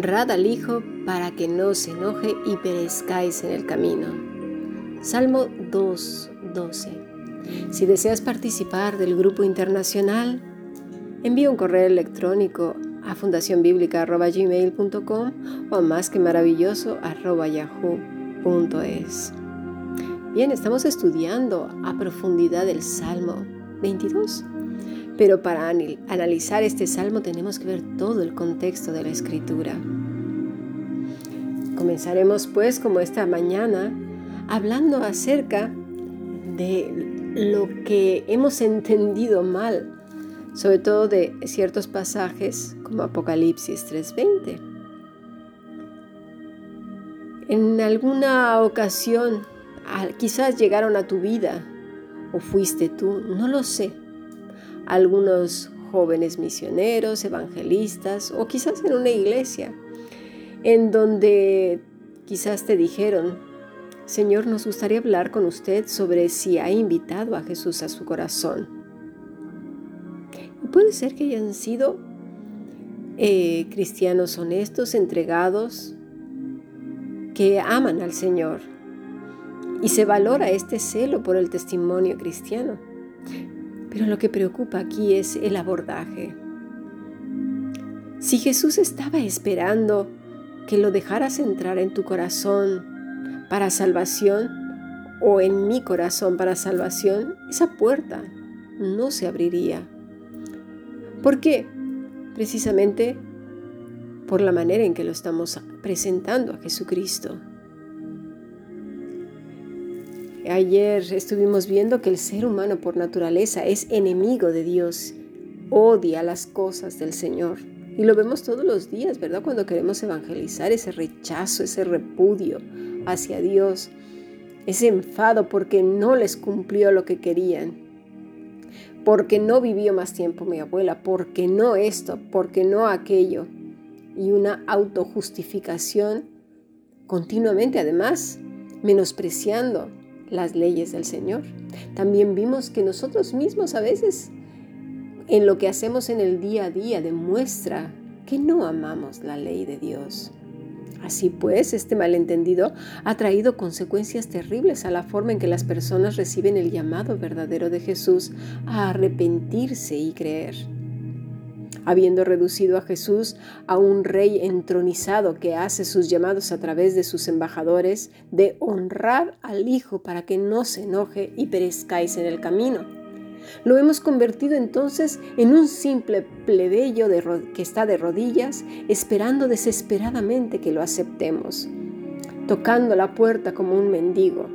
Honrad al Hijo para que no se enoje y perezcáis en el camino. Salmo 2.12. Si deseas participar del grupo internacional, envía un correo electrónico a fundacionbiblica.gmail.com o a más que maravilloso yahoo.es. Bien, estamos estudiando a profundidad el Salmo 22, pero para analizar este Salmo tenemos que ver todo el contexto de la escritura. Comenzaremos pues como esta mañana hablando acerca de lo que hemos entendido mal sobre todo de ciertos pasajes como Apocalipsis 3:20. En alguna ocasión quizás llegaron a tu vida o fuiste tú, no lo sé. Algunos jóvenes misioneros, evangelistas o quizás en una iglesia en donde quizás te dijeron, Señor, nos gustaría hablar con usted sobre si ha invitado a Jesús a su corazón. Puede ser que hayan sido eh, cristianos honestos, entregados, que aman al Señor. Y se valora este celo por el testimonio cristiano. Pero lo que preocupa aquí es el abordaje. Si Jesús estaba esperando que lo dejaras entrar en tu corazón para salvación o en mi corazón para salvación, esa puerta no se abriría. ¿Por qué? Precisamente por la manera en que lo estamos presentando a Jesucristo. Ayer estuvimos viendo que el ser humano por naturaleza es enemigo de Dios, odia las cosas del Señor. Y lo vemos todos los días, ¿verdad? Cuando queremos evangelizar, ese rechazo, ese repudio hacia Dios, ese enfado porque no les cumplió lo que querían porque no vivió más tiempo mi abuela, porque no esto, porque no aquello. Y una autojustificación continuamente, además, menospreciando las leyes del Señor. También vimos que nosotros mismos a veces en lo que hacemos en el día a día demuestra que no amamos la ley de Dios. Así pues, este malentendido ha traído consecuencias terribles a la forma en que las personas reciben el llamado verdadero de Jesús a arrepentirse y creer. Habiendo reducido a Jesús a un rey entronizado que hace sus llamados a través de sus embajadores, de honrar al Hijo para que no se enoje y perezcáis en el camino lo hemos convertido entonces en un simple plebeyo que está de rodillas esperando desesperadamente que lo aceptemos, tocando la puerta como un mendigo,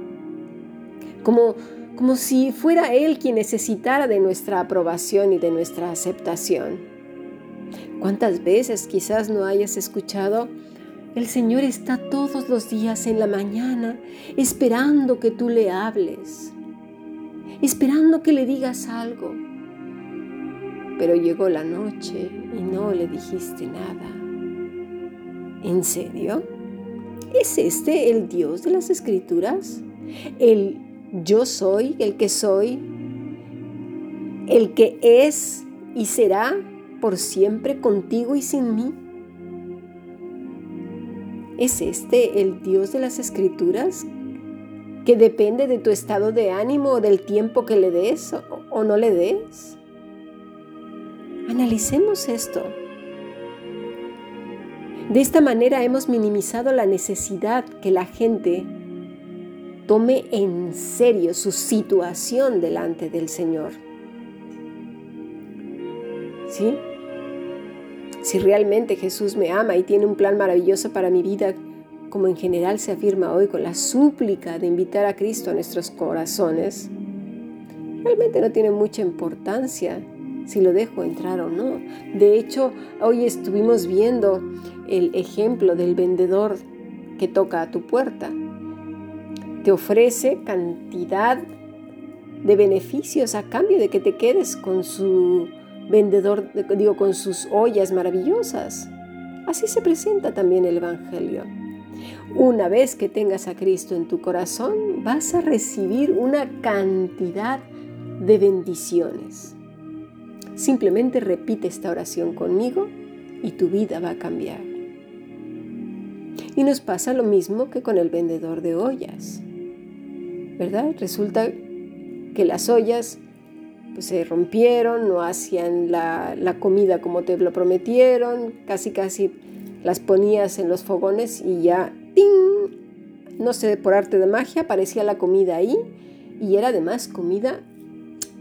como, como si fuera Él quien necesitara de nuestra aprobación y de nuestra aceptación. ¿Cuántas veces quizás no hayas escuchado? El Señor está todos los días en la mañana esperando que tú le hables esperando que le digas algo. Pero llegó la noche y no le dijiste nada. ¿En serio? ¿Es este el Dios de las Escrituras? ¿El yo soy, el que soy? ¿El que es y será por siempre contigo y sin mí? ¿Es este el Dios de las Escrituras que depende de tu estado de ánimo o del tiempo que le des o, no le des. Analicemos esto. De esta manera hemos minimizado la necesidad que la gente tome en serio su situación delante del Señor. ¿Sí? Si realmente Jesús me ama y tiene un plan maravilloso para mi vida, como en general se afirma hoy con la súplica de invitar a Cristo a nuestros corazones, realmente no tiene mucha importancia si lo dejo entrar o no. De hecho, hoy estuvimos viendo el ejemplo del vendedor que toca a tu puerta. Te ofrece cantidad de beneficios a cambio de que te quedes con su vendedor, digo, con sus ollas maravillosas. Así se presenta también el Evangelio. Una vez que tengas a Cristo en tu corazón, vas a recibir una cantidad de bendiciones. Simplemente repite esta oración conmigo y tu vida va a cambiar. Y nos pasa lo mismo que con el vendedor de ollas. ¿Verdad? Resulta que las ollas pues, se rompieron, no hacían la, la comida como te lo prometieron, casi casi las ponías en los fogones y ya, ¡ting! No sé, por arte de magia aparecía la comida ahí y era además comida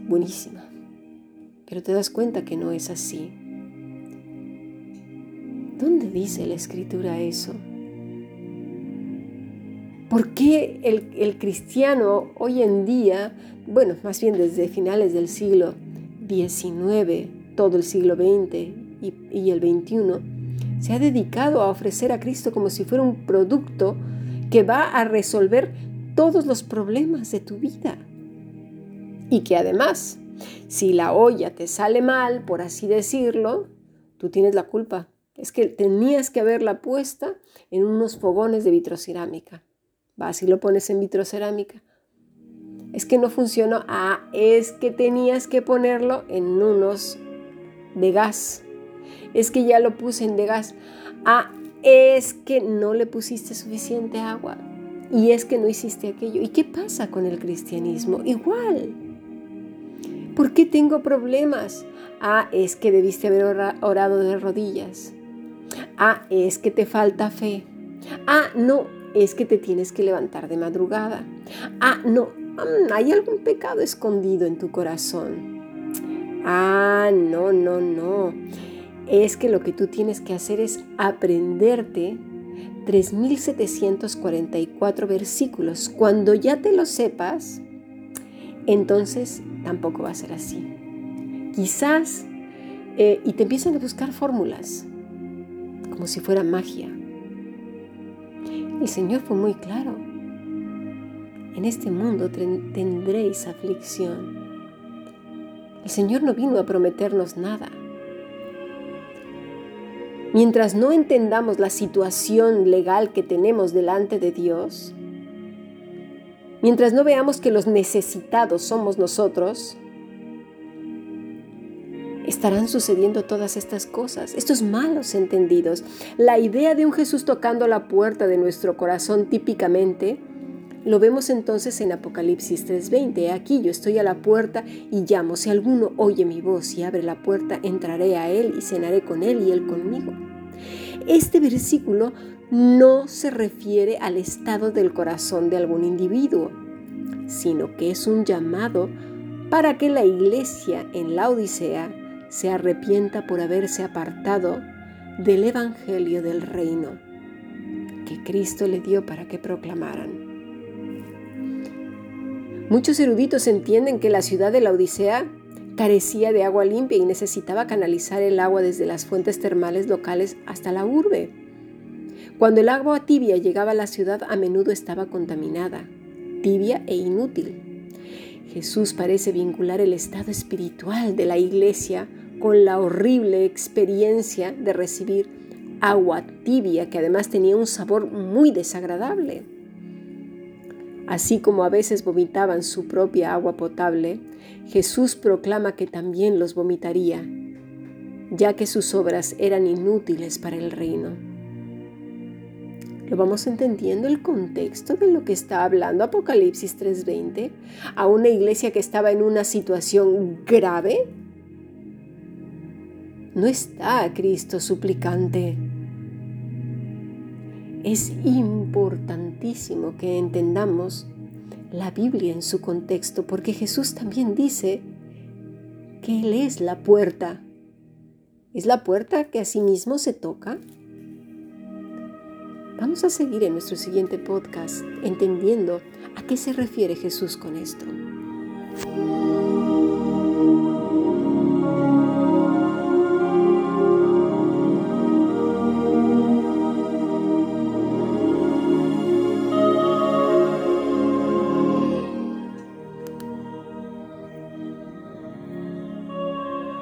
buenísima. Pero te das cuenta que no es así. ¿Dónde dice la escritura eso? ¿Por qué el, cristiano hoy en día, bueno, más bien desde finales del siglo XIX, todo el siglo XX y, el XXI, se ha dedicado a ofrecer a Cristo como si fuera un producto que va a resolver todos los problemas de tu vida? Y que además, si la olla te sale mal, por así decirlo, tú tienes la culpa. Es que tenías que haberla puesta en unos fogones de vitrocerámica. Vas y lo pones en vitrocerámica. Es que no funcionó. Ah, es que tenías que ponerlo en unos de gas. Es que ya lo puse en de gas. Ah, es que no le pusiste suficiente agua. Y es que no hiciste aquello. ¿Y qué pasa con el cristianismo? Igual. ¿Por qué tengo problemas? Ah, es que debiste haber orado de rodillas. Ah, es que te falta fe. Ah, no, es que te tienes que levantar de madrugada. Ah, no, mm, hay algún pecado escondido en tu corazón. Ah, no, no, no. Es que lo que tú tienes que hacer es aprenderte 3.744 versículos. Cuando ya te lo sepas, entonces tampoco va a ser así. Quizás, eh, y te empiezan a buscar fórmulas, como si fuera magia. El Señor fue muy claro. En este mundo tendréis aflicción. El Señor no vino a prometernos nada. Mientras no entendamos la situación legal que tenemos delante de Dios, mientras no veamos que los necesitados somos nosotros, estarán sucediendo todas estas cosas, estos malos entendidos. La idea de un Jesús tocando la puerta de nuestro corazón típicamente lo vemos entonces en Apocalipsis 3:20. Aquí yo estoy a la puerta y llamo. Si alguno oye mi voz y abre la puerta, entraré a él y cenaré con él y él conmigo. Este versículo no se refiere al estado del corazón de algún individuo, sino que es un llamado para que la iglesia en la Odisea se arrepienta por haberse apartado del Evangelio del Reino que Cristo le dio para que proclamaran. Muchos eruditos entienden que la ciudad de la Odisea carecía de agua limpia y necesitaba canalizar el agua desde las fuentes termales locales hasta la urbe. Cuando el agua tibia llegaba a la ciudad a menudo estaba contaminada, tibia e inútil. Jesús parece vincular el estado espiritual de la iglesia con la horrible experiencia de recibir agua tibia que además tenía un sabor muy desagradable. Así como a veces vomitaban su propia agua potable, Jesús proclama que también los vomitaría, ya que sus obras eran inútiles para el reino. ¿Lo vamos entendiendo el contexto de lo que está hablando Apocalipsis 3:20? A una iglesia que estaba en una situación grave no está Cristo suplicante. Es importantísimo que entendamos la Biblia en su contexto, porque Jesús también dice que Él es la puerta. ¿Es la puerta que a sí mismo se toca? Vamos a seguir en nuestro siguiente podcast entendiendo a qué se refiere Jesús con esto.